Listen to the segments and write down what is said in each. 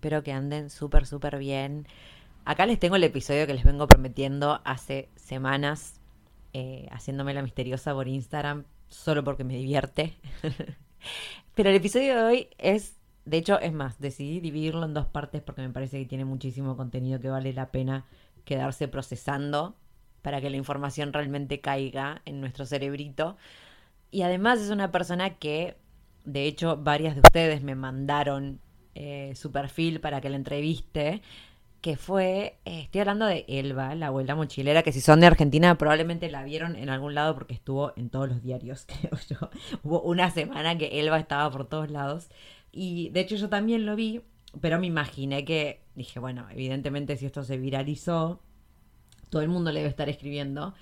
Espero que anden súper, súper bien. Acá les tengo el episodio que les vengo prometiendo hace semanas, eh, haciéndome la misteriosa por Instagram, solo porque me divierte. Pero el episodio de hoy es, de hecho, es más, decidí dividirlo en dos partes porque me parece que tiene muchísimo contenido que vale la pena quedarse procesando para que la información realmente caiga en nuestro cerebrito. Y además es una persona que, de hecho, varias de ustedes me mandaron eh, su perfil para que la entreviste, que fue, eh, estoy hablando de Elba, la abuela mochilera, que si son de Argentina probablemente la vieron en algún lado porque estuvo en todos los diarios, creo yo. Hubo una semana que Elba estaba por todos lados. Y de hecho yo también lo vi, pero me imaginé que, dije, bueno, evidentemente si esto se viralizó, todo el mundo le debe estar escribiendo.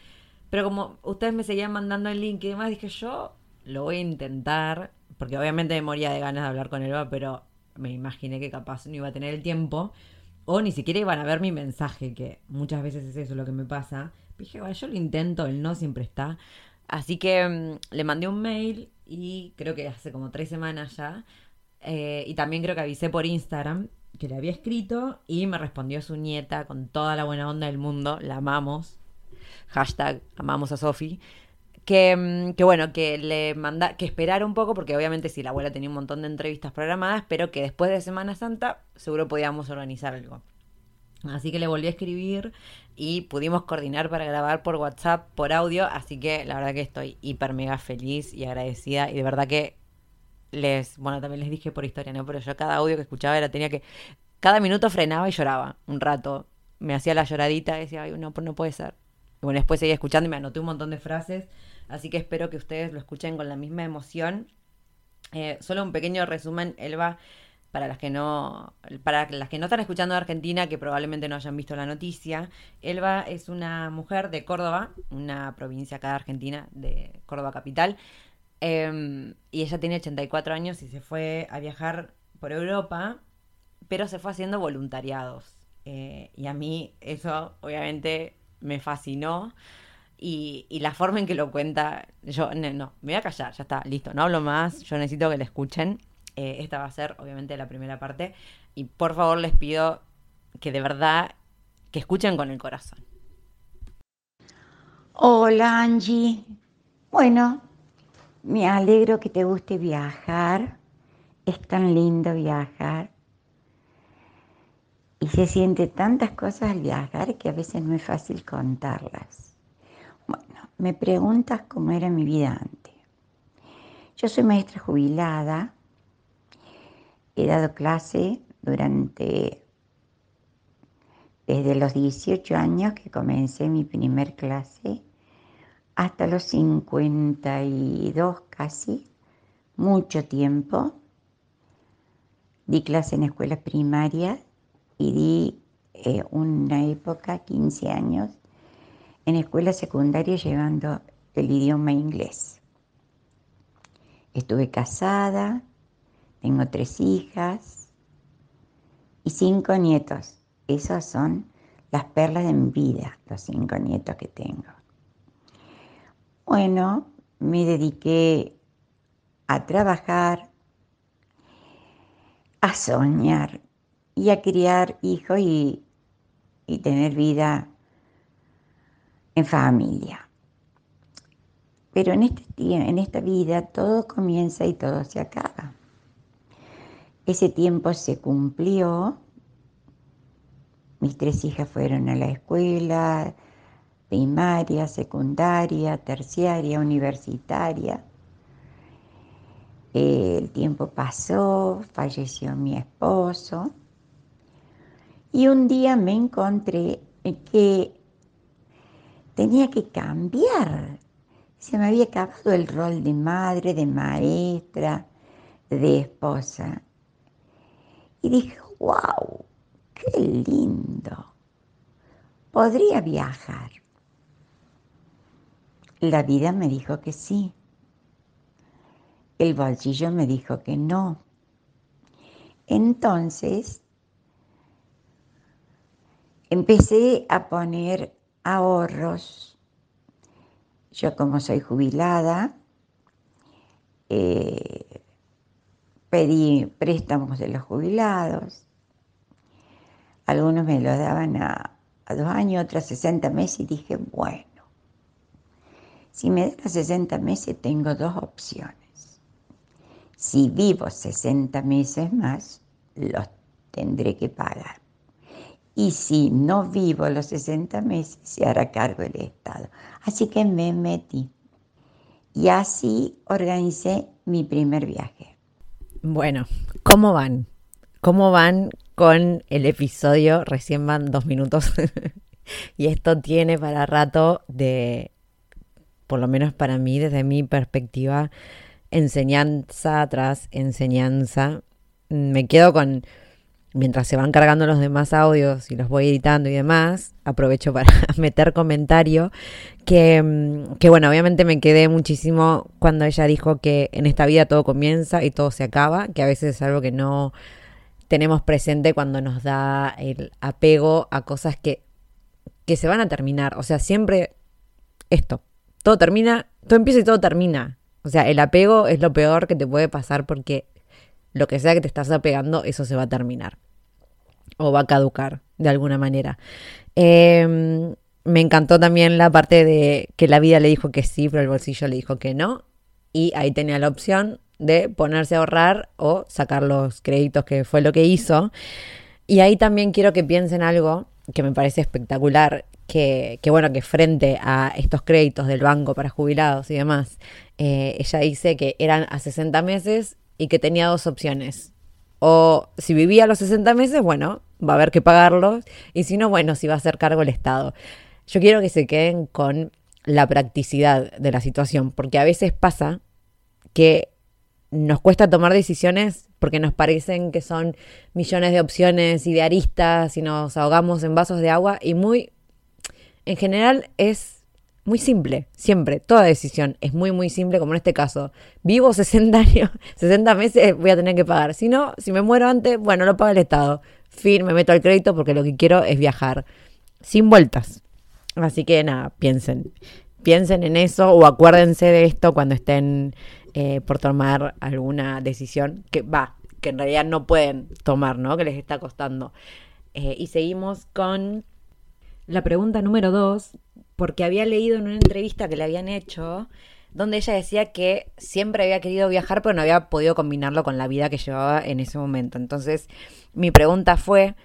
Pero como ustedes me seguían mandando el link y demás, dije yo lo voy a intentar, porque obviamente me moría de ganas de hablar con Elba, pero me imaginé que capaz no iba a tener el tiempo, o ni siquiera iban a ver mi mensaje, que muchas veces es eso lo que me pasa. Dije, bueno, yo lo intento, el no siempre está. Así que mm, le mandé un mail y creo que hace como tres semanas ya. eh, y también creo que avisé por Instagram que le había escrito y me respondió su nieta con toda la buena onda del mundo. La amamos. Hashtag amamos a Sofi. Que, mm, que bueno, que le manda, que esperara un poco, porque obviamente si la abuela tenía un montón de entrevistas programadas, pero que después de Semana Santa seguro podíamos organizar algo. Así que le volví a escribir y pudimos coordinar para grabar por WhatsApp, por audio, así que la verdad que estoy hiper mega feliz y agradecida y de verdad que les, bueno, también les dije por historia, ¿no? Pero yo cada audio que escuchaba era, tenía que, cada minuto frenaba y lloraba un rato. Me hacía la lloradita decía, ay, no, no puede ser. Y bueno, después seguía escuchando y me anoté un montón de frases, así que espero que ustedes lo escuchen con la misma emoción. Eh, solo un pequeño resumen, Elba, para las que no, para las que no están escuchando Argentina, que probablemente no hayan visto la noticia, Elba es una mujer de Córdoba, una provincia acá Argentina, de Córdoba capital, eh, y ella tiene 84 años y se fue a viajar por Europa, pero se fue haciendo voluntariados. Eh, y a mí eso obviamente me fascinó. Y, la forma en que lo cuenta, yo no, no, me voy a callar, ya está, listo, no hablo más, yo necesito que la escuchen. Eh, esta va a ser obviamente la primera parte. Y por favor les pido que de verdad, que escuchen con el corazón. Hola Angie. Bueno, me alegro que te guste viajar. Es tan lindo viajar. Y se siente tantas cosas al viajar que a veces no es fácil contarlas. Me preguntas cómo era mi vida antes. Yo soy maestra jubilada. He dado clase durante desde los 18 años que comencé mi primer clase hasta los 52 casi, mucho tiempo. Di clase en escuelas primarias y di eh, una época, 15 años, en escuela secundaria llevando el idioma inglés. Estuve casada, tengo tres hijas y cinco nietos. Esas son las perlas de mi vida, los cinco nietos que tengo. Bueno, me dediqué a trabajar, a soñar y a criar hijos y, y tener vida en familia. Pero en, este, en esta vida todo comienza y todo se acaba. Ese tiempo se cumplió. Mis tres hijas fueron a la escuela, primaria, secundaria, terciaria, universitaria. El tiempo pasó, falleció mi esposo y un día me encontré que tenía que cambiar. Se me había acabado el rol de madre, de maestra, de esposa. Y dije, wow, qué lindo. Podría viajar. La vida me dijo que sí. El bolsillo me dijo que no. Entonces, empecé a poner ahorros. Yo como soy jubilada, eh, pedí préstamos de los jubilados. Algunos me lo daban a, dos años, otros a 60 meses y dije, bueno, si me dan a 60 meses tengo dos opciones. Si vivo 60 meses más, los tendré que pagar. Y si no vivo los 60 meses, se hará cargo el Estado. Así que me metí. Y así organicé mi primer viaje. Bueno, ¿cómo van? ¿Cómo van con el episodio? Recién van dos minutos. y esto tiene para rato de, por lo menos para mí, desde mi perspectiva, enseñanza tras enseñanza. Me quedo con, mientras se van cargando los demás audios y los voy editando y demás, aprovecho para meter comentario, que, mm, que bueno, obviamente me quedé muchísimo cuando ella dijo que en esta vida todo comienza y todo se acaba, que a veces es algo que no tenemos presente cuando nos da el apego a cosas que, que se van a terminar. O sea, siempre esto, todo termina, todo empieza y todo termina. O sea, el apego es lo peor que te puede pasar porque lo que sea que te estás apegando, eso se va a terminar. O va a caducar de alguna manera. Eh, me encantó también la parte de que la vida le dijo que sí, pero el bolsillo le dijo que no. Y ahí tenía la opción de ponerse a ahorrar o sacar los créditos, que fue lo que hizo. Y ahí también quiero que piensen algo que me parece espectacular, que, que bueno, que frente a estos créditos del banco para jubilados y demás, eh, ella dice que eran a 60 meses y que tenía dos opciones. O si vivía los 60 meses, bueno, va a haber que pagarlos. Y si no, bueno, si va a hacer cargo el Estado. Yo quiero que se queden con la practicidad de la situación, porque a veces pasa que nos cuesta tomar decisiones porque nos parecen que son millones de opciones y de aristas y nos ahogamos en vasos de agua y muy, en general es muy simple, siempre, toda decisión es muy, muy simple, como en este caso. Vivo 60 años, 60 meses voy a tener que pagar. Si no, si me muero antes, bueno, lo paga el Estado. Fin, me meto al crédito porque lo que quiero es viajar. Sin vueltas. Así que nada, piensen. Piensen en eso o acuérdense de esto cuando estén eh, por tomar alguna decisión que va, que en realidad no pueden tomar, ¿no? Que les está costando. Eh, y seguimos con la pregunta número dos, porque había leído en una entrevista que le habían hecho, donde ella decía que siempre había querido viajar, pero no había podido combinarlo con la vida que llevaba en ese momento. Entonces, mi pregunta fue,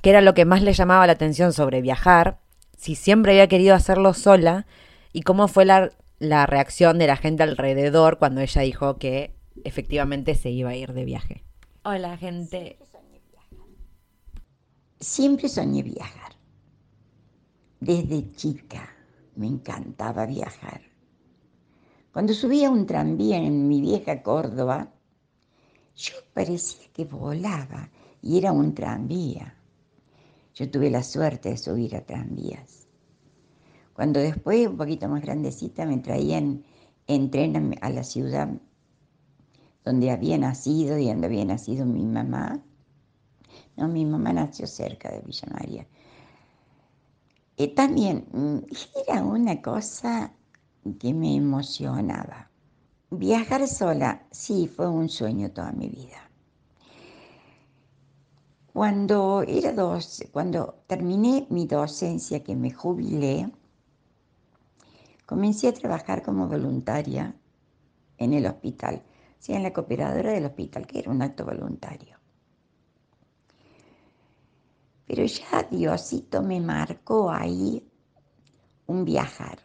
¿qué era lo que más le llamaba la atención sobre viajar? Si siempre había querido hacerlo sola y cómo fue la, la reacción de la gente alrededor cuando ella dijo que efectivamente se iba a ir de viaje. Hola, gente. Siempre soñé viajar. Desde chica me encantaba viajar. Cuando subía un tranvía en mi vieja Córdoba, yo parecía que volaba y era un tranvía. Yo tuve la suerte de subir a tranvías. Cuando después, un poquito más grandecita, me traían en tren a la ciudad donde había nacido y donde había nacido mi mamá. No, mi mamá nació cerca de Villa María. Eh, también mm, era una cosa que me emocionaba. Viajar sola, sí, fue un sueño toda mi vida. Cuando era dos, cuando terminé mi docencia, que me jubilé, comencé a trabajar como voluntaria en el hospital, o en la cooperadora del hospital, que era un acto voluntario. Pero ya Diosito me marcó ahí un viajar.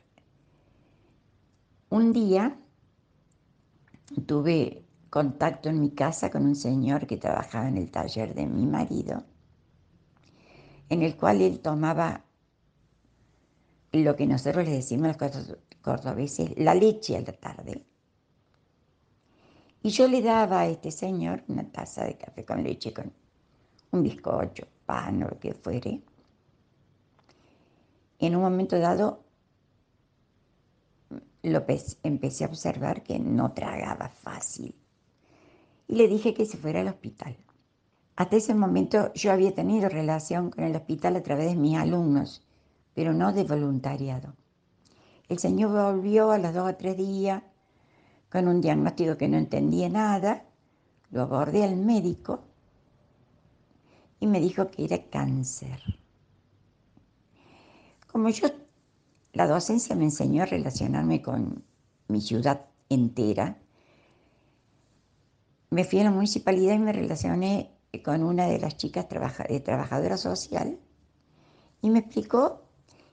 Un día tuve contacto en mi casa con un señor que trabajaba en el taller de mi marido, en el cual él tomaba lo que nosotros le decimos los cordobeses, la leche a la tarde. Y yo le daba a este señor una taza de café con leche, con un bizcocho, pan o lo que fuere. En un momento dado López empecé a observar que no tragaba fácil y le dije que se fuera al hospital. Hasta ese momento yo había tenido relación con el hospital a través de mis alumnos, pero no de voluntariado. El señor volvió a los dos o tres días con un diagnóstico que no entendía nada, lo abordé al médico y me dijo que era cáncer. Como yo, la docencia me enseñó a relacionarme con mi ciudad entera, me fui a la municipalidad y me relacioné con una de las chicas de trabajadora social y me explicó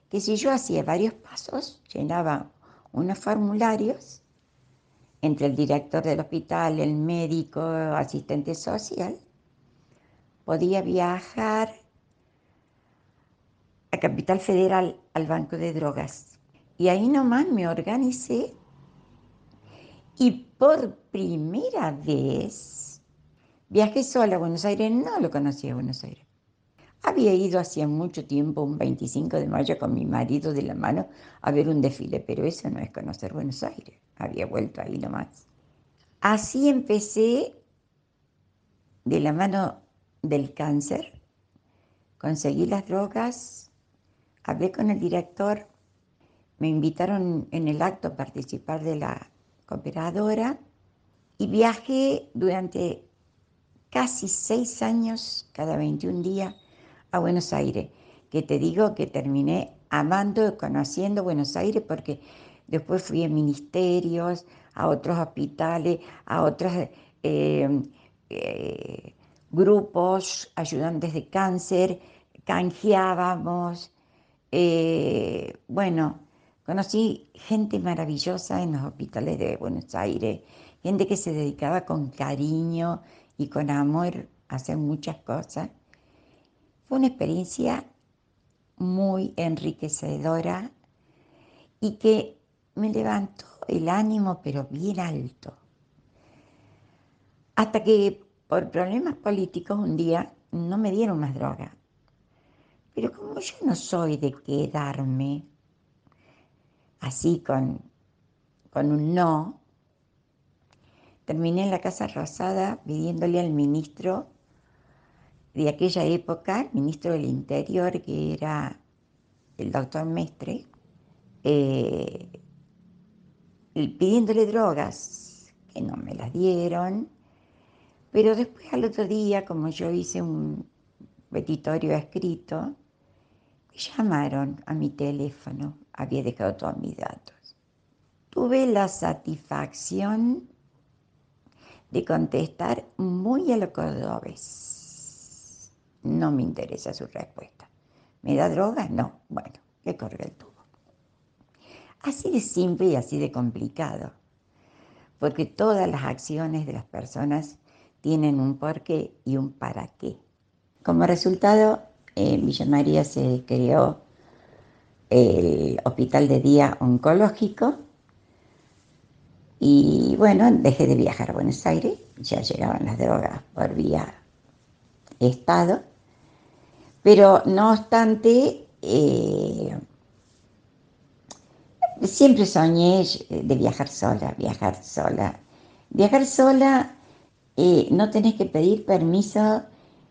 que si yo hacía varios pasos, llenaba unos formularios entre el director del hospital, el médico, asistente social, podía viajar a Capital Federal al Banco de Drogas. Y ahí nomás me organicé y por primera vez viajé sola a Buenos Aires, no lo conocía Buenos Aires. Había ido hacía mucho tiempo, un 25 de mayo, con mi marido de la mano a ver un desfile, pero eso no es conocer Buenos Aires. Había vuelto ahí nomás. Así empecé de la mano del cáncer, conseguí las drogas, hablé con el director, me invitaron en el acto a participar de la cooperadora y viajé durante casi seis años, cada 21 días, a Buenos Aires, que te digo que terminé amando, conociendo Buenos Aires porque después fui a ministerios, a otros hospitales, a otros eh, eh, grupos, ayudantes de cáncer, canjeábamos. Eh, bueno, conocí gente maravillosa en los hospitales de Buenos Aires, gente que se dedicaba con cariño y con amor a hacer muchas cosas. Fue una experiencia muy enriquecedora y que me levantó el ánimo, pero bien alto. Hasta que por problemas políticos un día no me dieron más droga. Pero como yo no soy de quedarme así con, con un no, terminé en la Casa Rosada pidiéndole al ministro de aquella época, ministro del Interior, que era el doctor Mestre, eh, pidiéndole drogas, que no me las dieron, pero después al otro día, como yo hice un petitorio escrito, me llamaron a mi teléfono, había dejado todos mis datos. Tuve la satisfacción de contestar muy a lo cordobés. No me interesa su respuesta. ¿Me da droga? No. Bueno, le corre el tubo. Así de simple y así de complicado. Porque todas las acciones de las personas tienen un porqué y un para qué. Como resultado, en Villa María se creó el hospital de día oncológico y bueno, dejé de viajar a Buenos Aires, ya llegaban las drogas por vía Estado, pero no obstante, eh, siempre soñé de viajar sola, viajar sola. Viajar sola no tenés que pedir permiso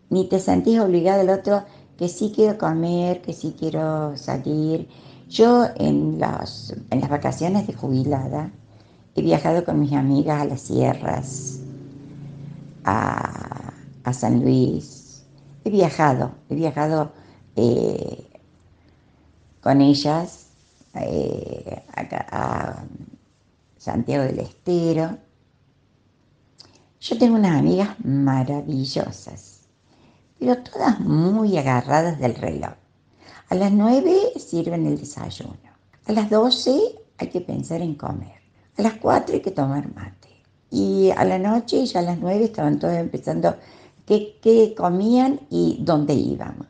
ni te sentís obligado al otro que sí quiero comer, que sí quiero salir. Yo en las, en las vacaciones de jubilada he viajado con mis amigas a las sierras, a, San Luis. He viajado, he viajado eh, con ellas eh, a Santiago del Estero. Yo tengo unas amigas maravillosas, pero todas muy agarradas del reloj. A las 9 sirven el desayuno. A las 12 hay que pensar en comer. A las 4 hay que tomar mate. Y a la noche, ya a las 9, estaban todos empezando qué, qué comían y dónde íbamos.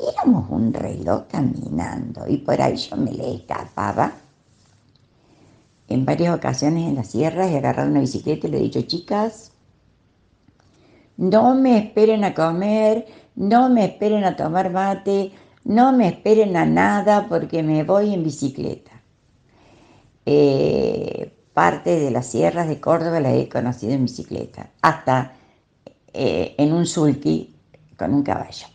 Éramos un reloj caminando y por ahí yo me le escapaba. En varias ocasiones en la sierra he agarrado una bicicleta y le he dicho, chicas, no me esperen a comer, no me esperen a tomar mate, no me esperen a nada porque me voy en bicicleta. Eh, parte de las sierras de Córdoba la he conocido en bicicleta, hasta eh, en un sulky con un caballo.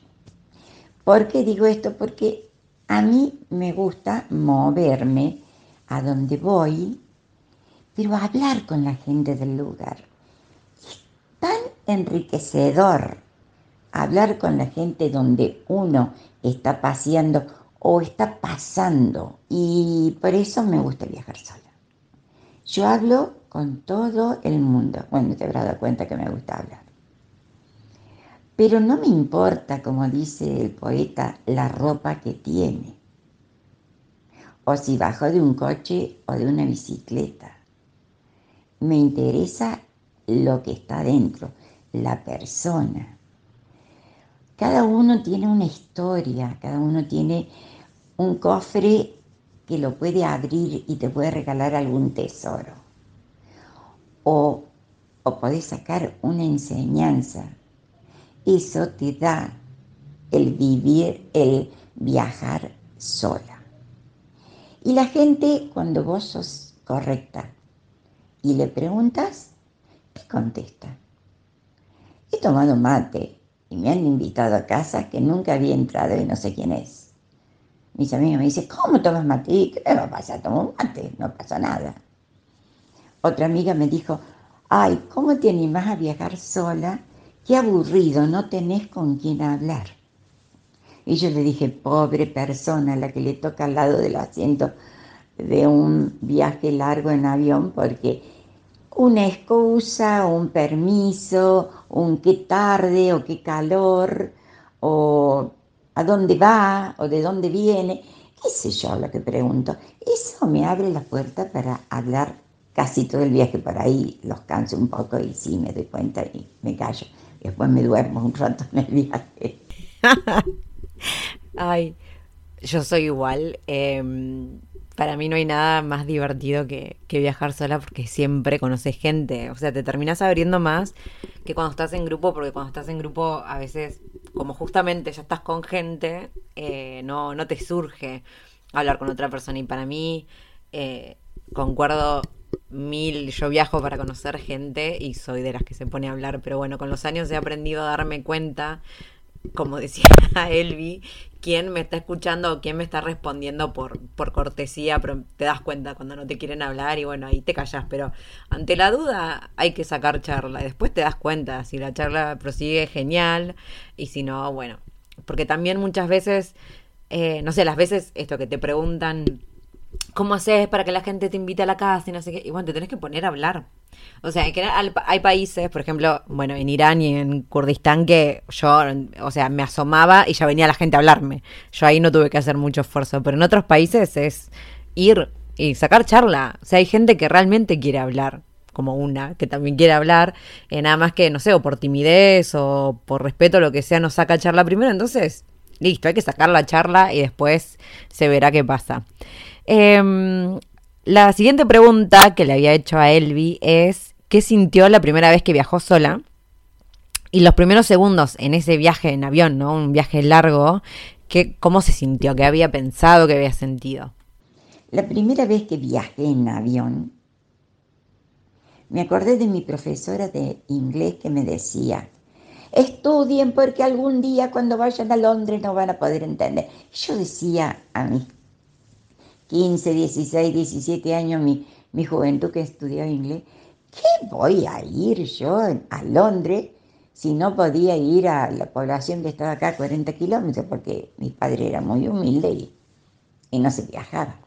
¿Por qué digo esto? Porque a mí me gusta moverme a donde voy, pero hablar con la gente del lugar. Enriquecedor hablar con la gente donde uno está paseando o está pasando. Y por eso me gusta viajar sola. Yo hablo con todo el mundo. Bueno, te habrás dado cuenta que me gusta hablar. Pero no me importa, como dice el poeta, la ropa que tiene. O si bajo de un coche o de una bicicleta. Me interesa lo que está dentro, la persona. Cada uno tiene una historia, cada uno tiene un cofre que lo puede abrir y te puede regalar algún tesoro. O, o podés sacar una enseñanza. Eso te da el vivir, el viajar sola. Y la gente, cuando vos sos correcta y le preguntas, te contesta. He tomado mate y me han invitado a casa que nunca había entrado y no sé quién es mis amigos me dicen, ¿cómo tomas mate? ¿Qué me va a pasar? Tomo mate, no pasa nada. Otra amiga me dijo, ay, ¿cómo te animás a viajar sola? Qué aburrido, no tenés con quién hablar. Y yo le dije, pobre persona, la que le toca al lado del asiento de un viaje largo en avión, porque una excusa, un permiso, un qué tarde o qué calor, o a dónde va o de dónde viene, qué sé yo lo que pregunto. Eso me abre la puerta para hablar casi todo el viaje por ahí, los canso un poco y sí me doy cuenta y me callo. Después me duermo un rato en el viaje. Ay, yo soy igual. Em, para mí no hay nada más divertido que, viajar sola porque siempre conoces gente. O sea, te terminas abriendo más que cuando estás en grupo, porque cuando estás en grupo a veces como justamente ya estás con gente, eh, no, no te surge hablar con otra persona. Y para mí, eh, concuerdo mil, yo viajo para conocer gente y soy de las que se pone a hablar, pero bueno, con los años he aprendido a darme cuenta, como decía Elvi, quién me está escuchando o quién me está respondiendo por, por cortesía, pero te das cuenta cuando no te quieren hablar y bueno, ahí te callas, pero ante la duda hay que sacar charla y después te das cuenta si la charla prosigue genial y si no, bueno, porque también muchas veces, eh, no sé, las veces esto que te preguntan ¿Cómo haces para que la gente te invite a la casa y no sé qué? Y bueno, te tenés que poner a hablar. O sea, hay países, por ejemplo, bueno, en Irán y en Kurdistán que yo, o sea, me asomaba y ya venía la gente a hablarme. Yo ahí no tuve que hacer mucho esfuerzo, pero en otros países es ir y sacar charla. O sea, hay gente que realmente quiere hablar, como una, que también quiere hablar, eh, nada más que, no sé, o por timidez o por respeto, lo que sea, nos saca charla primero. Entonces, listo, hay que sacar la charla y después se verá qué pasa. Eh, la siguiente pregunta que le había hecho a Elvi es, ¿qué sintió la primera vez que viajó sola? Y los primeros segundos en ese viaje en avión, ¿no? Un viaje largo, ¿qué, ¿cómo se sintió? ¿Qué había pensado? ¿Qué había sentido? La primera vez que viajé en avión, me acordé de mi profesora de inglés que me decía, estudien porque algún día cuando vayan a Londres no van a poder entender. Yo decía a mis 15, 16, 17 años, mi, mi juventud que estudió inglés, ¿qué voy a ir yo a Londres si no podía ir a la población que estaba acá a 40 kilómetros? Porque mi padre era muy humilde y, y no se viajaba.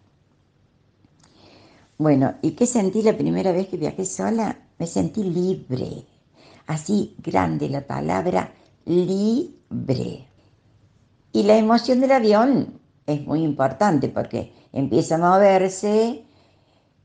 Bueno, ¿y qué sentí la primera vez que viajé sola? Me sentí libre. Así grande la palabra libre. Y la emoción del avión es muy importante porque empieza a moverse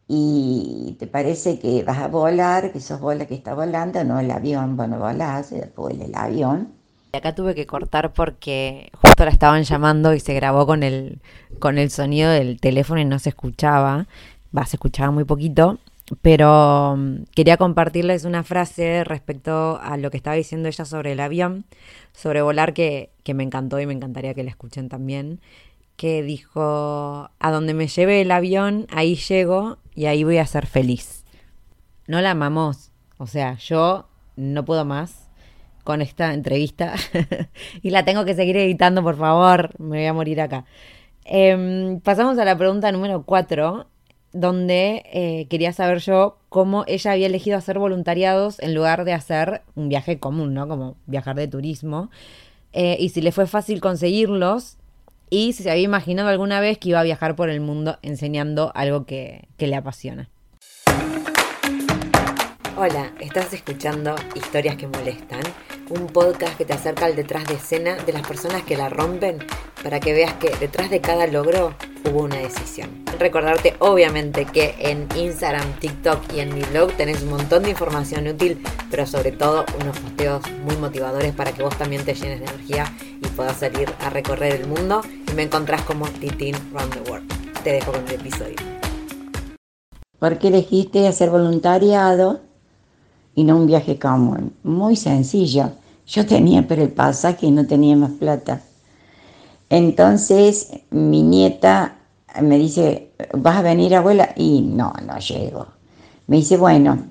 y te parece que vas a volar, que sos bola que está volando, no el avión, bueno, volás, después el avión. Acá tuve que cortar porque justo la estaban llamando y se grabó con el, con el sonido del teléfono y no se escuchaba. Va, se escuchaba muy poquito. Pero mm, quería compartirles una frase respecto a lo que estaba diciendo ella sobre el avión, sobre volar, que, que me encantó y me encantaría que la escuchen también. Que dijo: A donde me lleve el avión, ahí llego y ahí voy a ser feliz. No la amamos. O sea, yo no puedo más con esta entrevista y la tengo que seguir editando, por favor, me voy a morir acá. Em, pasamos a la pregunta número 4, donde eh, quería saber yo cómo ella había elegido hacer voluntariados en lugar de hacer un viaje común, ¿no? Como viajar de turismo. Eh, y si le fue fácil conseguirlos y si se había imaginado alguna vez que iba a viajar por el mundo enseñando algo que, que le apasiona. Hola, estás escuchando Historias que Molestan, un podcast que te acerca al detrás de escena de las personas que la rompen para que veas que detrás de cada logro hubo una decisión. Recordarte obviamente que en Instagram, TikTok y en mi blog tenés un montón de información útil, pero sobre todo unos posteos muy motivadores para que vos también te llenes de energía y puedas salir a recorrer el mundo y me encontrás como Titin Round the World. Te dejo con el episodio. ¿Por qué elegiste hacer voluntariado y no un viaje común? Muy sencillo. Yo tenía pero el pasaje y no tenía más plata. Entonces mi nieta me dice, ¿vas a venir abuela? Y no, no llego. Me dice, bueno,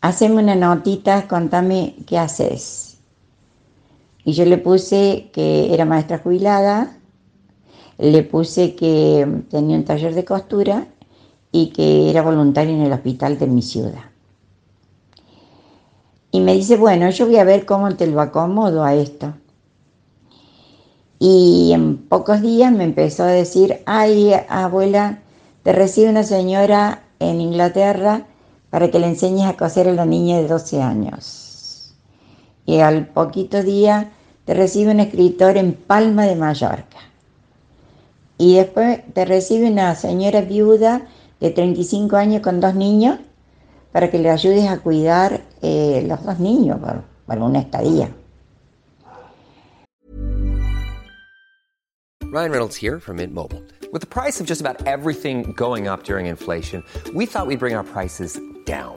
haceme una notita, contame qué haces. Y yo le puse que era maestra jubilada, le puse que tenía un taller de costura y que era voluntaria en el hospital de mi ciudad. Y me dice, bueno, yo voy a ver cómo te lo acomodo a esto. Y en pocos días me empezó a decir, ay, abuela, te recibe una señora en Inglaterra para que le enseñes a coser a la niña de 12 años. Y al poquito día te recibe un escritor en Palma de Mallorca. Y después te recibe una señora viuda de 35 años con dos niños para que le ayudes a cuidar eh, los dos niños por, una estadía. Ryan Reynolds here from Mint Mobile. With the price of just about everything going up during inflation, we thought we'd bring our prices down.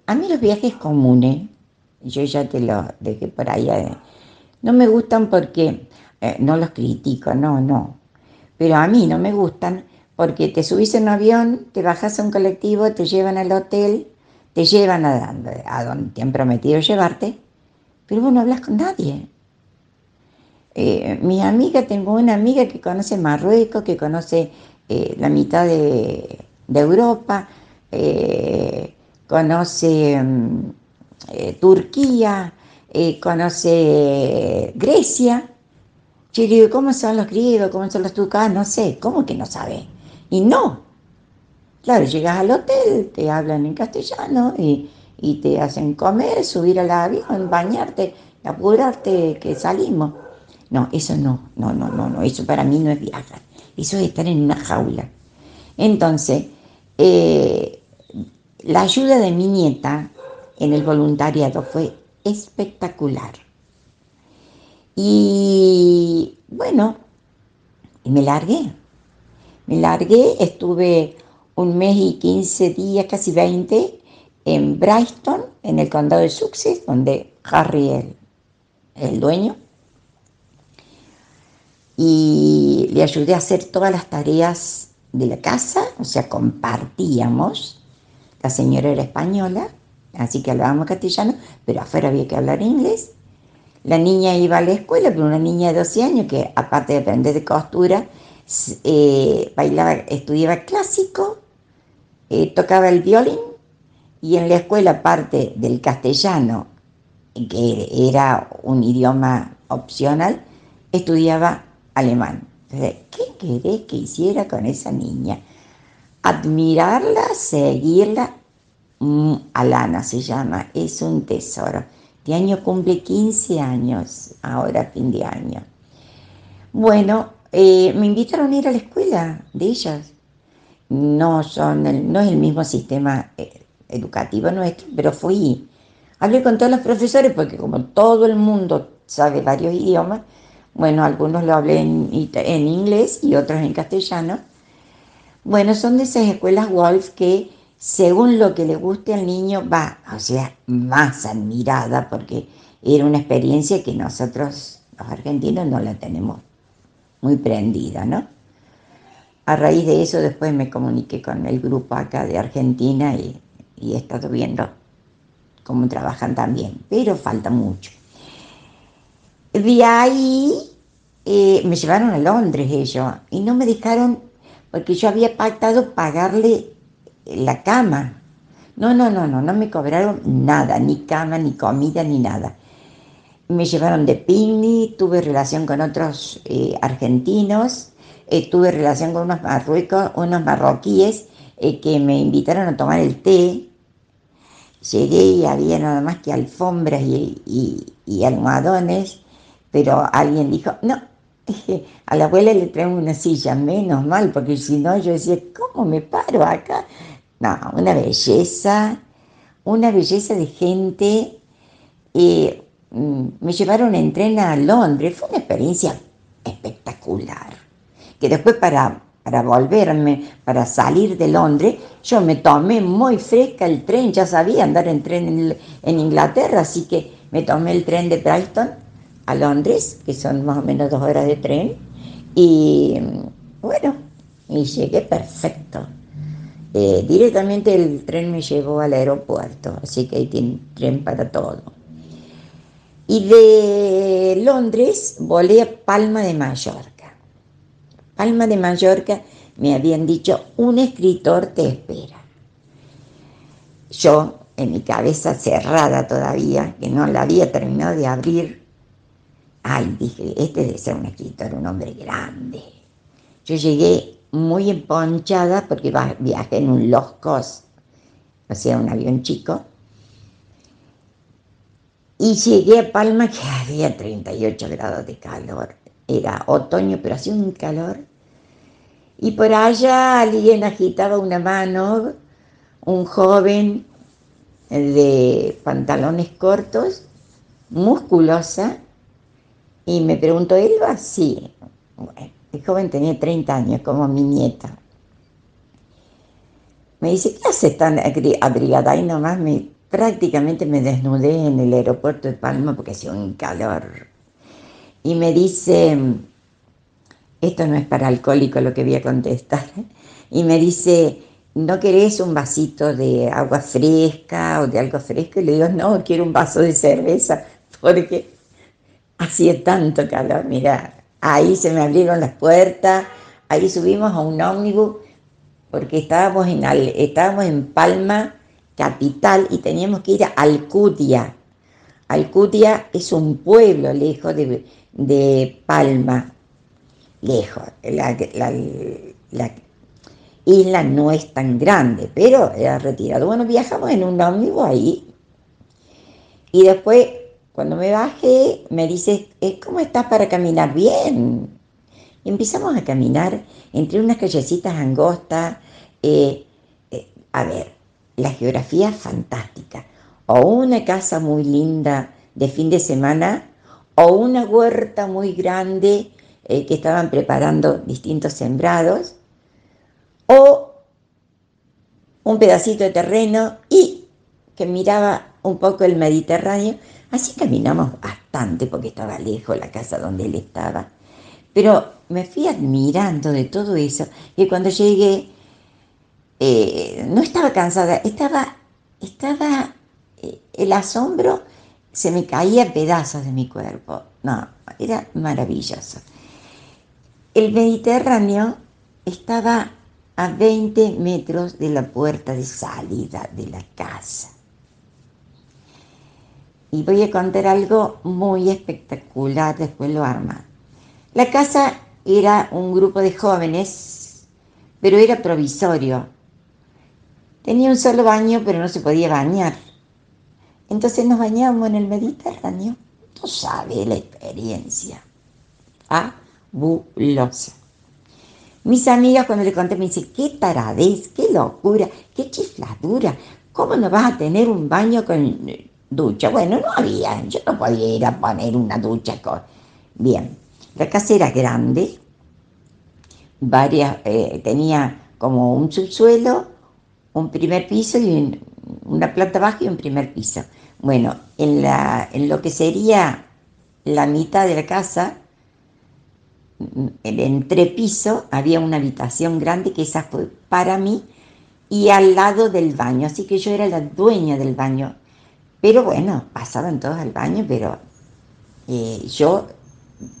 a mí los viajes comunes, yo ya te lo dejé por ahí, eh, no me gustan porque, eh, no los critico, no, no, pero a mí no me gustan porque te subís en un avión, te bajas a un colectivo, te llevan al hotel, te llevan a, donde te han prometido llevarte, pero vos no hablas con nadie. Eh, mi amiga, tengo una amiga que conoce Marruecos, que conoce la mitad de, Europa, conoce mm, eh, Turquía, eh, conoce Grecia. Yo digo, ¿cómo son los griegos? ¿Cómo son los turcos? Ah, no sé, ¿cómo que no sabe? Y no. Claro, llegas al hotel, te hablan en castellano y, y te hacen comer, subir al avión, bañarte, apurarte, que salimos. No, eso no, no, no, no, no, eso para mí no es viajar, eso es estar en una jaula. Entonces, eh, la ayuda de mi nieta en el voluntariado fue espectacular. Y bueno, y me largué. Me largué, estuve un mes y 15 días, casi 20, en Brighton, en el condado de Sussex, donde Harry es el, el dueño. Y le ayudé a hacer todas las tareas de la casa, o sea, compartíamos. La señora era española, así que hablábamos castellano, pero afuera había que hablar inglés. La niña iba a la escuela, pero una niña de 12 años que aparte de aprender de costura, eh, bailaba, estudiaba clásico, eh, tocaba el violín y en la escuela, aparte del castellano, que era un idioma opcional, estudiaba alemán. ¿qué querés que hiciera con esa niña? Admirarla, seguirla. Mm, Alana se llama, es un tesoro. Este año cumple 15 años, ahora fin de año. Bueno, eh, me invitaron a ir a la escuela de ellas. No, son el, no es el mismo sistema eh, educativo nuestro, pero fui. Hablé con todos los profesores porque como todo el mundo sabe varios idiomas, bueno, algunos lo hablé en, en inglés y otros en castellano. Bueno, son de esas escuelas Wolf que según lo que le guste al niño va, o sea, más admirada porque era una experiencia que nosotros, los argentinos, no la tenemos muy prendida, ¿no? A raíz de eso después me comuniqué con el grupo acá de Argentina y, y he estado viendo cómo trabajan también, pero falta mucho. De ahí eh, me llevaron a Londres ellos y no me dejaron, porque yo había pactado pagarle la cama. No, no, no, no, no me cobraron nada, ni cama, ni comida, ni nada. Me llevaron de picnic, tuve relación con otros eh, argentinos, eh, tuve relación con unos marruecos, unos marroquíes eh, que me invitaron a tomar el té. Llegué y había nada más que alfombras y, almohadones pero alguien dijo, no, a la abuela le traemos una silla, menos mal, porque si no yo decía, ¿cómo me paro acá? No, una belleza, una belleza de gente. Eh, me llevaron en tren a Londres, fue una experiencia espectacular. Que después para, para volverme, para salir de Londres, yo me tomé muy fresca el tren, ya sabía andar en tren en, en Inglaterra, así que me tomé el tren de Brighton a Londres, que son más o menos dos horas de tren, y bueno, y llegué perfecto. Eh, directamente el tren me llevó al aeropuerto, así que ahí tiene tren para todo. Y de Londres volé a Palma de Mallorca. Palma de Mallorca me habían dicho, un escritor te espera. Yo, en mi cabeza cerrada todavía, que no la había terminado de abrir, ay, dije, este debe ser un escritor, un hombre grande. Yo llegué muy emponchada porque viajé en un low cost, o sea, un avión chico. Y llegué a Palma que había 38 grados de calor. Era otoño, pero hacía un calor. Y por allá alguien agitaba una mano, un joven de pantalones cortos, musculosa, y me preguntó, ¿Elba? Sí. El joven tenía 30 años, como mi nieta. me dice, ¿qué haces tan abrigada? Ahí nomás me, prácticamente me desnudé en el aeropuerto de Palma porque hacía un calor. Y me dice, esto no es para alcohólico lo que voy a contestar, y me dice, ¿no querés un vasito de agua fresca o de algo fresco? Y le digo, no, quiero un vaso de cerveza, porque hacía tanto calor, mira, ahí se me abrieron las puertas, ahí subimos a un ómnibus, porque estábamos en, estábamos en Palma, capital, y teníamos que ir a Alcudia. Alcudia es un pueblo lejos de, de Palma, lejos. La, la- la isla no es tan grande, pero era retirado. Bueno, viajamos en un ómnibus ahí. Y después, cuando me bajé, me dice, "Eh, ¿cómo estás para caminar? Bien. Empezamos a caminar entre unas callecitas angostas. eh, eh, a ver, la geografía es fantástica. O una casa muy linda de fin de semana, o una huerta muy grande que estaban preparando distintos sembrados, o un pedacito de terreno y que miraba un poco el Mediterráneo. Así caminamos bastante porque estaba lejos la casa donde él estaba. Pero me fui admirando de todo eso y cuando llegué eh, no estaba cansada, estaba, estaba eh, el asombro, se me caía pedazos de mi cuerpo. No, era maravilloso. El Mediterráneo estaba a 20 metros de la puerta de salida de la casa. Y voy a contar algo muy espectacular, después lo arma. La casa era un grupo de jóvenes, pero era provisorio. Tenía un solo baño, pero no se podía bañar. Entonces nos bañábamos en el Mediterráneo. Tú sabes la experiencia. Fabulosa. Mis amigas cuando le conté me dicen, qué taradez, qué locura, qué chifladura. ¿Cómo no vas a tener un baño con ducha? Bueno, no había, yo no podía ir a poner una ducha. Bien, la casa era grande, varias, eh, tenía como un subsuelo, un primer piso y un- una planta baja y un primer piso. Bueno, en, en lo que sería la mitad de la casa, el entrepiso, había una habitación grande que esa fue para mí y al lado del baño, así que yo era la dueña del baño. Pero bueno, pasaban todos al baño, pero eh, yo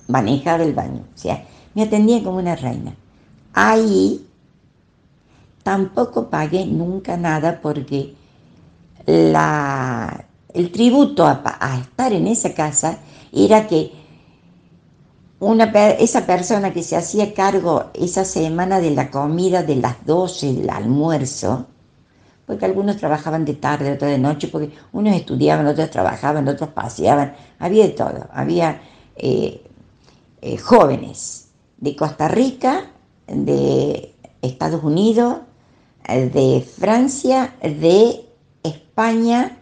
manejaba el baño, o sea, me atendía como una reina. Ahí tampoco pagué nunca nada porque la, el tributo a, estar en esa casa era que una, esa persona que se hacía cargo esa semana de la comida de las 12 del almuerzo, porque algunos trabajaban de tarde, otros de noche, porque unos estudiaban, otros trabajaban, otros paseaban, había de todo, había eh, eh, jóvenes de Costa Rica, de Estados Unidos, de Francia, de España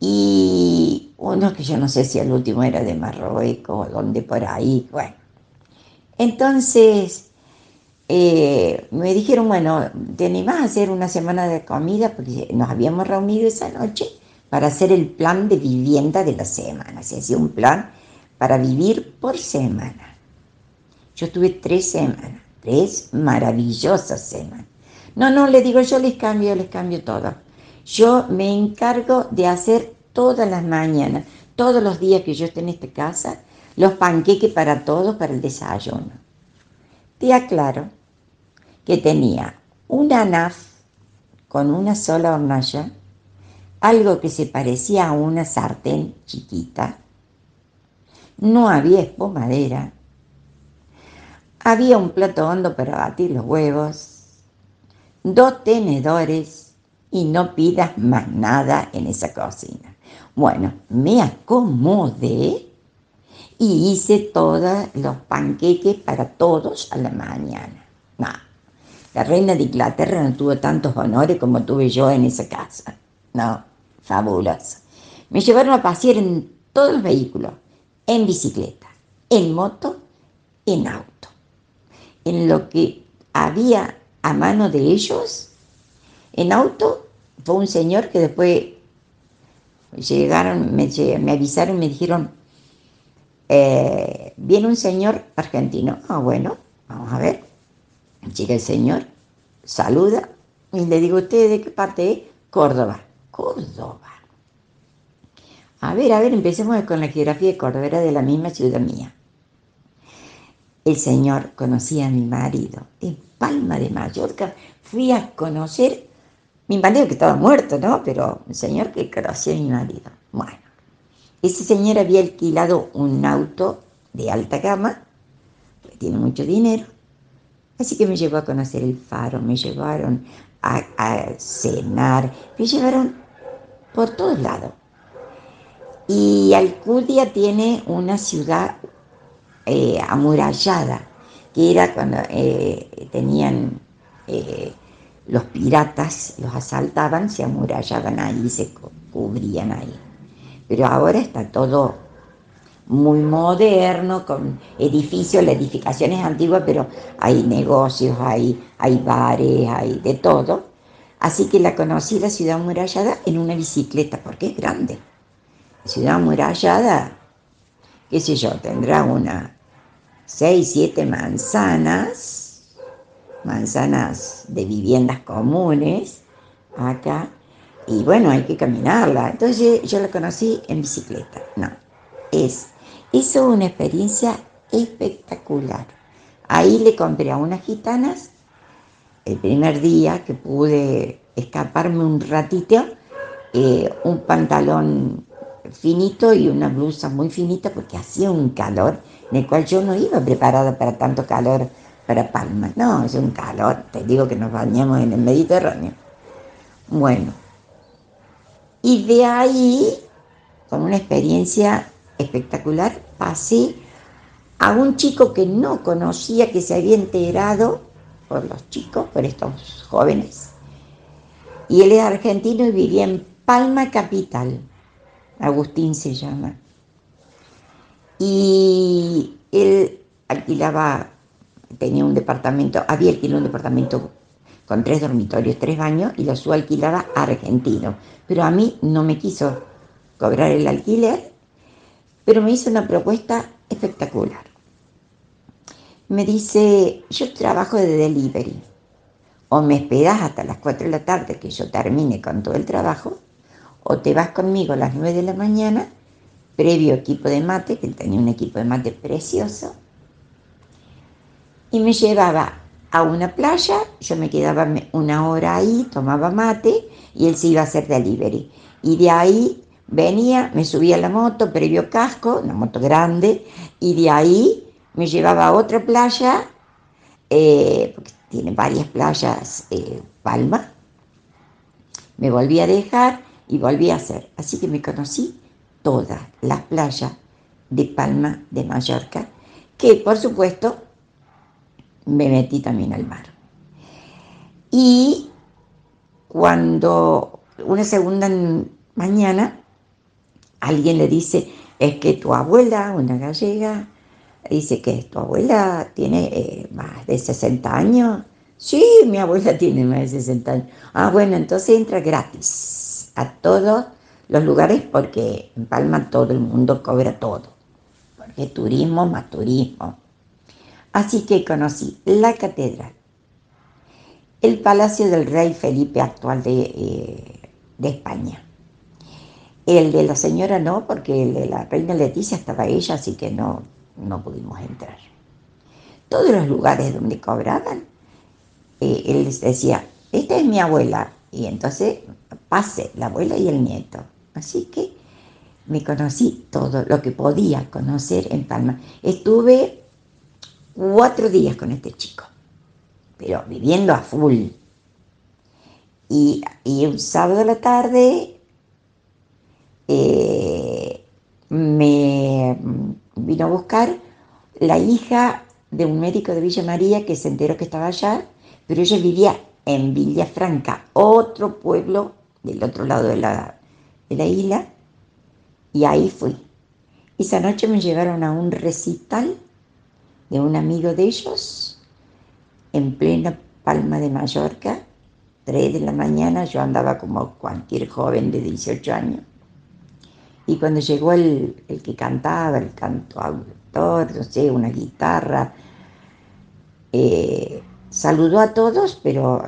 y uno que yo no sé si el último era de Marruecos o donde por ahí, bueno. Entonces eh, me dijeron, bueno, ¿te animás a hacer una semana de comida? Porque nos habíamos reunido esa noche para hacer el plan de vivienda de la semana. Se hacía un plan para vivir por semana. Yo tuve tres semanas, tres maravillosas semanas. No, no, le digo, yo les cambio, les cambio todo. Yo me encargo de hacer todas las mañanas, todos los días que yo esté en esta casa, los panqueques para todos, para el desayuno. Te aclaro que tenía una naf con una sola hornalla, algo que se parecía a una sartén chiquita, no había espumadera, había un plato hondo para batir los huevos, dos tenedores y no pidas más nada en esa cocina. Bueno, me acomodé y hice todos los panqueques para todos a la mañana. No, la reina de Inglaterra no tuvo tantos honores como tuve yo en esa casa. No, fabuloso. Me llevaron a pasear en todos los vehículos, en bicicleta, en moto, en auto. En lo que había a mano de ellos, En auto fue un señor que después llegaron, me, me avisaron, me dijeron, eh, viene un señor argentino. Ah, bueno, vamos a ver. Llega el señor, saluda y le digo, ¿usted de qué parte es? Córdoba. Córdoba. A ver, a ver, empecemos con la geografía de Córdoba, era de la misma ciudad mía. El señor conocía a mi marido en Palma de Mallorca. Fui a conocer mi marido que estaba muerto, ¿no? Pero el señor que conocía a mi marido. Bueno, ese señor había alquilado un auto de alta gama, tiene mucho dinero, así que me llevó a conocer el faro, me llevaron a, cenar, me llevaron por todos lados. Y Alcudia tiene una ciudad eh, amurallada, que era cuando eh, tenían eh, los piratas, los asaltaban, se amurallaban ahí, se cubrían ahí pero ahora está todo muy moderno, con edificios, la edificación es antigua, pero hay negocios, hay, hay bares, hay de todo. Así que la conocí la ciudad amurallada en una bicicleta, porque es grande. Ciudad amurallada, qué sé yo, tendrá unas seis, siete manzanas, manzanas de viviendas comunes, acá, y bueno, hay que caminarla. Entonces yo la conocí en bicicleta. No, es, hizo una experiencia espectacular. Ahí le compré a unas gitanas, el primer día que pude escaparme un ratito, eh, un pantalón finito y una blusa muy finita porque hacía un calor en el cual yo no iba preparada para tanto calor para Palma. No, es un calor, te digo que nos bañamos en el Mediterráneo. Bueno, y de ahí, con una experiencia espectacular, pasé a un chico que no conocía, que se había enterado por los chicos, por estos jóvenes. Y él es argentino y vivía en Palma Capital. Agustín se llama. Y él alquilaba, tenía un departamento, había alquilado un departamento con tres dormitorios, tres baños, y lo alquilaba argentino. Pero a mí no me quiso cobrar el alquiler, pero me hizo una propuesta espectacular. Me dice, yo trabajo de delivery, o me esperas hasta las 4 de la tarde que yo termine con todo el trabajo, o te vas conmigo a las 9 de la mañana, previo equipo de mate, que tenía un equipo de mate precioso, y me llevaba a una playa, yo me quedaba una hora ahí, tomaba mate y él se iba a hacer delivery. Y de ahí venía, me subía la moto, previo casco, una moto grande, y de ahí me llevaba a otra playa, eh, tiene varias playas, eh, Palma, me volví a dejar y volví a hacer. Así que me conocí todas las playas de Palma de Mallorca, que por supuesto me metí también al mar. Y cuando una segunda mañana alguien le dice, es que tu abuela, una gallega, dice que tu abuela tiene eh, más de 60 años. Sí, mi abuela tiene más de 60 años. Ah, bueno, entonces entra gratis a todos los lugares porque en Palma todo el mundo cobra todo. Porque turismo más turismo. Así que conocí la catedral, el palacio del rey Felipe actual eh, de, España. El de la señora no, porque el de la reina Leticia estaba ella, así que no, no pudimos entrar. Todos los lugares donde cobraban, eh, él les decía, esta es mi abuela, y entonces pase la abuela y el nieto. Así que me conocí todo lo que podía conocer en Palma. Estuve cuatro días con este chico, pero viviendo a full. Y, un sábado a la tarde eh, me vino a buscar la hija de un médico de Villa María que se enteró que estaba allá, pero ella vivía en Villafranca, otro pueblo del otro lado de la, de la isla, y ahí fui. Esa noche me llevaron a un recital de un amigo de ellos en plena Palma de Mallorca 3 de la mañana, yo andaba como cualquier joven de 18 años. Y cuando llegó el, el que cantaba, el canto autor, no sé, una guitarra, eh, saludó a todos, pero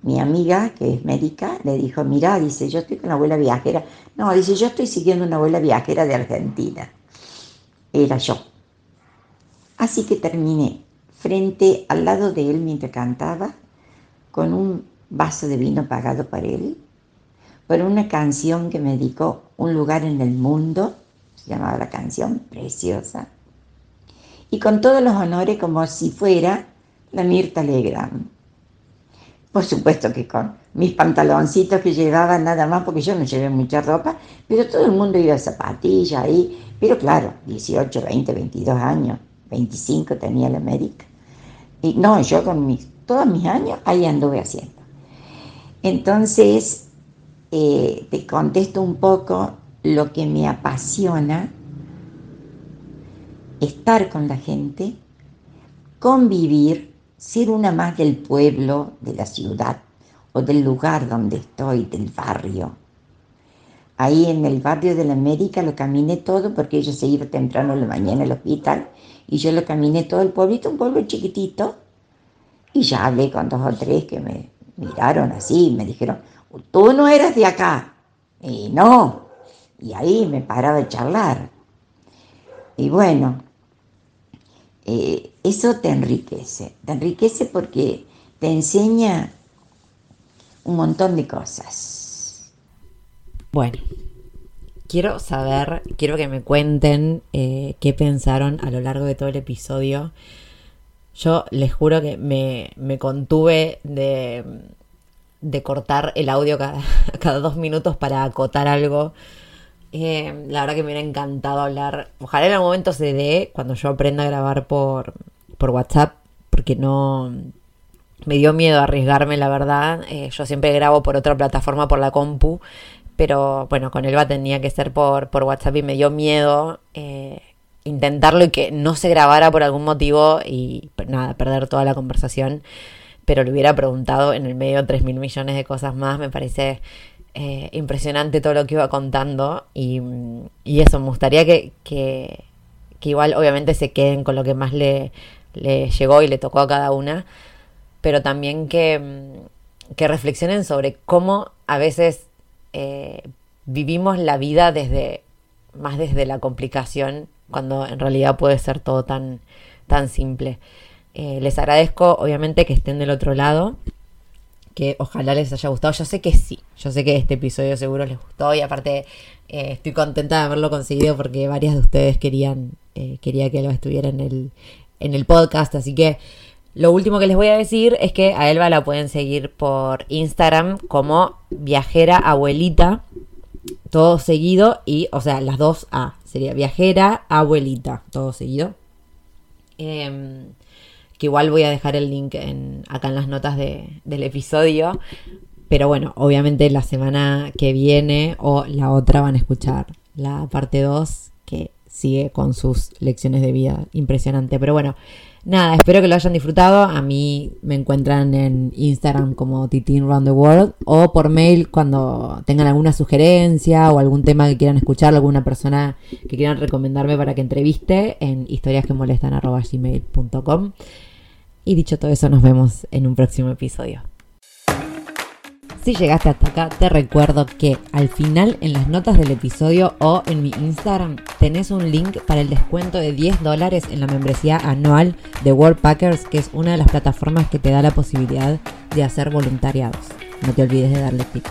mi amiga, que es médica, le dijo, mira, dice, yo estoy con la abuela viajera. No, dice, yo estoy siguiendo una abuela viajera de Argentina. Era yo. Así que terminé frente al lado de él mientras cantaba, con un vaso de vino pagado por él, por una canción que me dedicó Un lugar en el mundo, se llamaba la canción, preciosa, y con todos los honores como si fuera la Mirta Legrand. Por supuesto que con mis pantaloncitos que llevaba nada más, porque yo no llevé mucha ropa, pero todo el mundo iba a zapatilla ahí, pero claro, 18, 20, 22 años, 25 tenía la América. Y no, yo con mis, todos mis años ahí anduve haciendo. Entonces, eh, te contesto un poco lo que me apasiona, estar con la gente, convivir, ser una más del pueblo, de la ciudad o del lugar donde estoy, del barrio. Ahí en el barrio de la América lo caminé todo porque ella se iba temprano en la mañana al hospital y yo lo caminé todo el pueblito, un pueblo chiquitito, y ya hablé con dos o tres que me miraron así, me dijeron, tú no eres de acá. Y no, y ahí me paraba a charlar. Y bueno, eh, eso te enriquece, te enriquece porque te enseña un montón de cosas. Bueno, quiero saber, quiero que me cuenten eh, qué pensaron a lo largo de todo el episodio yo les juro que me, contuve de, de, cortar el audio cada, dos minutos para acotar algo. Eh, la verdad que me hubiera encantado hablar. Ojalá en algún momento se dé cuando yo aprenda a grabar por, por WhatsApp, porque no me dio miedo arriesgarme, la verdad. Eh, yo siempre grabo por otra plataforma, por la compu, pero bueno, con Elba tenía que ser por, por WhatsApp y me dio miedo. Eh, intentarlo y que no se grabara por algún motivo y nada, perder toda la conversación. Pero le hubiera preguntado en el medio 3 mil millones de cosas más. Me parece eh, impresionante todo lo que iba contando. Y, eso, me gustaría que, que, igual obviamente se queden con lo que más le, le llegó y le tocó a cada una. Pero también que, que reflexionen sobre cómo a veces eh, vivimos la vida desde más desde la complicación cuando en realidad puede ser todo tan, tan simple. Eh, les agradezco, obviamente, que estén del otro lado, que ojalá les haya gustado. Yo sé que sí, yo sé que este episodio seguro les gustó y aparte eh, estoy contenta de haberlo conseguido porque varias de ustedes querían, eh, quería que lo estuviera en el, en el podcast, así que... Lo último que les voy a decir es que a Elba la pueden seguir por Instagram como viajera abuelita, todo seguido y, o sea, las dos A. Sería viajera, abuelita, todo seguido. Em, que igual voy a dejar el link acá en las notas del episodio. Pero bueno, obviamente la semana que viene o la otra van a escuchar la parte 2 que sigue con sus lecciones de vida. Impresionante. Pero bueno, Nada, espero que lo hayan disfrutado. A mí me encuentran en Instagram como Titin Round the World o por mail cuando tengan alguna sugerencia o algún tema que quieran escuchar, alguna persona que quieran recomendarme para que entreviste en historiasquemolestan.gmail.com. Y dicho todo eso, nos vemos en un próximo episodio. Si llegaste hasta acá, te recuerdo que al final en las notas del episodio o en mi Instagram tenés un link para el descuento de 10 dólares en la membresía anual de World Packers, que es una de las plataformas que te da la posibilidad de hacer voluntariados. No te olvides de darle clic.